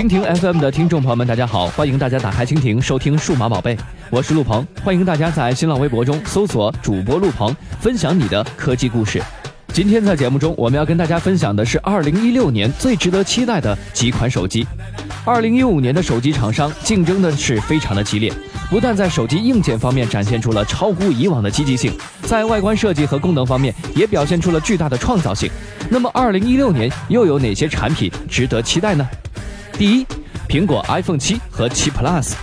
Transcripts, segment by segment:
蜻蜓 FM 的听众朋友们，大家好！欢迎大家打开蜻蜓收听《数码宝贝》，我是陆鹏。欢迎大家在新浪微博中搜索主播陆鹏，分享你的科技故事。今天在节目中，我们要跟大家分享的是2016年最值得期待的几款手机。2015年的手机厂商竞争的是非常的激烈，不但在手机硬件方面展现出了超乎以往的积极性，在外观设计和功能方面也表现出了巨大的创造性。那么2016年又有哪些产品值得期待呢？第一，苹果 iPhone 七和七 Plus。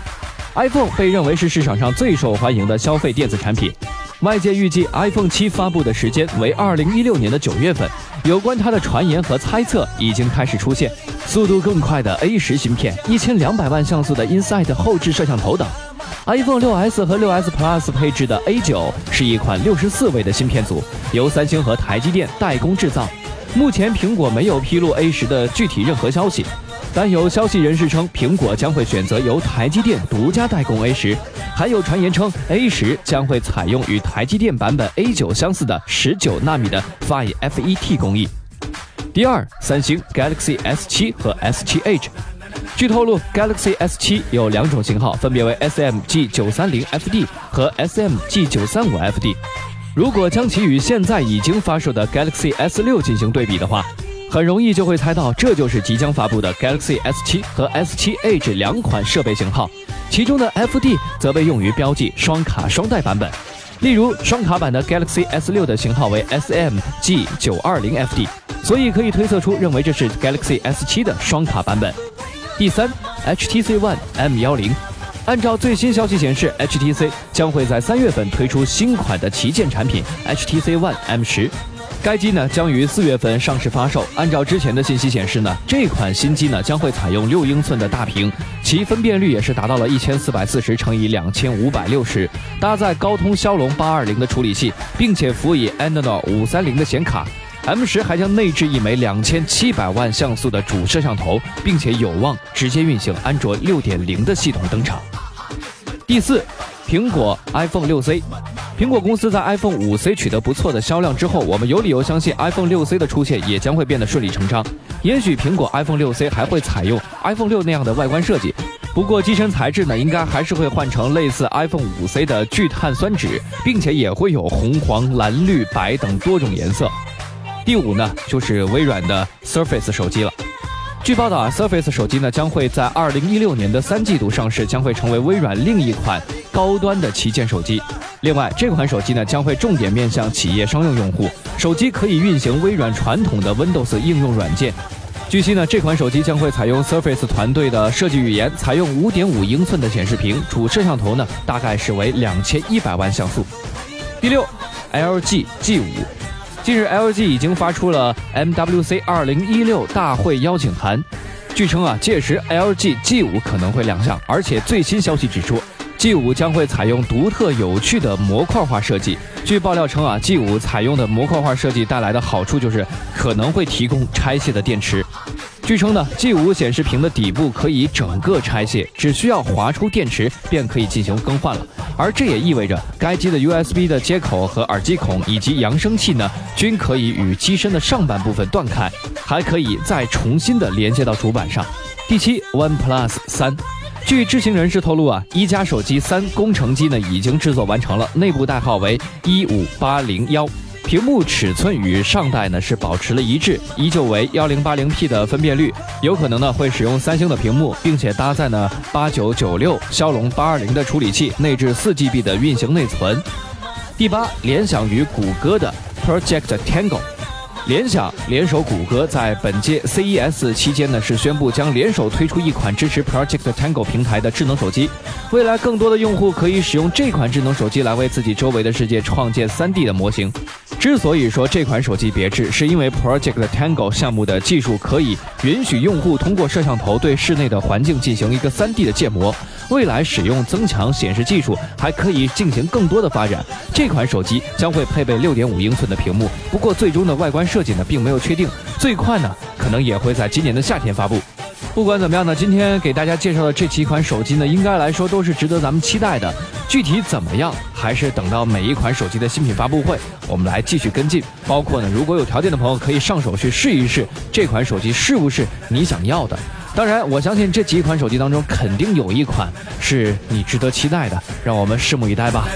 iPhone 被认为是市场上最受欢迎的消费电子产品，外界预计 iPhone 七发布的时间为二零一六年的九月份。有关它的传言和猜测已经开始出现，速度更快的 A 十芯片、一千两百万像素的 Inside 后置摄像头等。iPhone 六 S 和六 S Plus 配置的 A 九是一款六十四位的芯片组，由三星和台积电代工制造。目前苹果没有披露 A 十的具体任何消息。但有消息人士称，苹果将会选择由台积电独家代工 A 十，还有传言称 A 十将会采用与台积电版本 A 九相似的十九纳米的 Phi FET 工艺。第二，三星 Galaxy S 七和 S 七 Edge。据透露，Galaxy S 七有两种型号，分别为 SMG 九三零 FD 和 SMG 九三五 FD。如果将其与现在已经发售的 Galaxy S 六进行对比的话，很容易就会猜到，这就是即将发布的 Galaxy S7 和 S7 Edge 两款设备型号，其中的 FD 则被用于标记双卡双待版本。例如，双卡版的 Galaxy S6 的型号为 SMG920FD，所以可以推测出，认为这是 Galaxy S7 的双卡版本。第三，HTC One M10，按照最新消息显示，HTC 将会在三月份推出新款的旗舰产品 HTC One M10。该机呢将于四月份上市发售。按照之前的信息显示呢，这款新机呢将会采用六英寸的大屏，其分辨率也是达到了一千四百四十乘以两千五百六十，搭载高通骁龙八二零的处理器，并且辅以 Adreno 五三零的显卡。M 十还将内置一枚两千七百万像素的主摄像头，并且有望直接运行安卓六点零的系统登场。第四，苹果 iPhone 六 C。苹果公司在 iPhone 五 C 取得不错的销量之后，我们有理由相信 iPhone 六 C 的出现也将会变得顺理成章。也许苹果 iPhone 六 C 还会采用 iPhone 六那样的外观设计，不过机身材质呢，应该还是会换成类似 iPhone 五 C 的聚碳酸酯，并且也会有红、黄、蓝、绿、白等多种颜色。第五呢，就是微软的 Surface 手机了。据报道啊，Surface 手机呢将会在二零一六年的三季度上市，将会成为微软另一款高端的旗舰手机。另外，这款手机呢将会重点面向企业商用用户，手机可以运行微软传统的 Windows 应用软件。据悉呢，这款手机将会采用 Surface 团队的设计语言，采用五点五英寸的显示屏，主摄像头呢大概是为两千一百万像素。第六，LG G 五。近日，LG 已经发出了 MWC 二零一六大会邀请函。据称啊，届时 LG G 五可能会亮相，而且最新消息指出，G 五将会采用独特有趣的模块化设计。据爆料称啊，G 五采用的模块化设计带来的好处就是可能会提供拆卸的电池。据称呢，G5 显示屏的底部可以整个拆卸，只需要划出电池便可以进行更换了。而这也意味着该机的 USB 的接口和耳机孔以及扬声器呢，均可以与机身的上半部分断开，还可以再重新的连接到主板上。第七，OnePlus 三，据知情人士透露啊，一加手机三工程机呢已经制作完成了，内部代号为一五八零幺。屏幕尺寸与上代呢是保持了一致，依旧为幺零八零 P 的分辨率，有可能呢会使用三星的屏幕，并且搭载呢八九九六骁龙八二零的处理器，内置四 GB 的运行内存。第八，联想与谷歌的 Project Tango。联想联手谷歌，在本届 CES 期间呢，是宣布将联手推出一款支持 Project Tango 平台的智能手机。未来，更多的用户可以使用这款智能手机来为自己周围的世界创建 3D 的模型。之所以说这款手机别致，是因为 Project Tango 项目的技术可以允许用户通过摄像头对室内的环境进行一个 3D 的建模。未来使用增强显示技术，还可以进行更多的发展。这款手机将会配备六点五英寸的屏幕，不过最终的外观设计呢并没有确定。最快呢可能也会在今年的夏天发布。不管怎么样呢，今天给大家介绍的这几款手机呢，应该来说都是值得咱们期待的。具体怎么样，还是等到每一款手机的新品发布会，我们来继续跟进。包括呢，如果有条件的朋友可以上手去试一试这款手机是不是你想要的。当然，我相信这几款手机当中肯定有一款是你值得期待的，让我们拭目以待吧。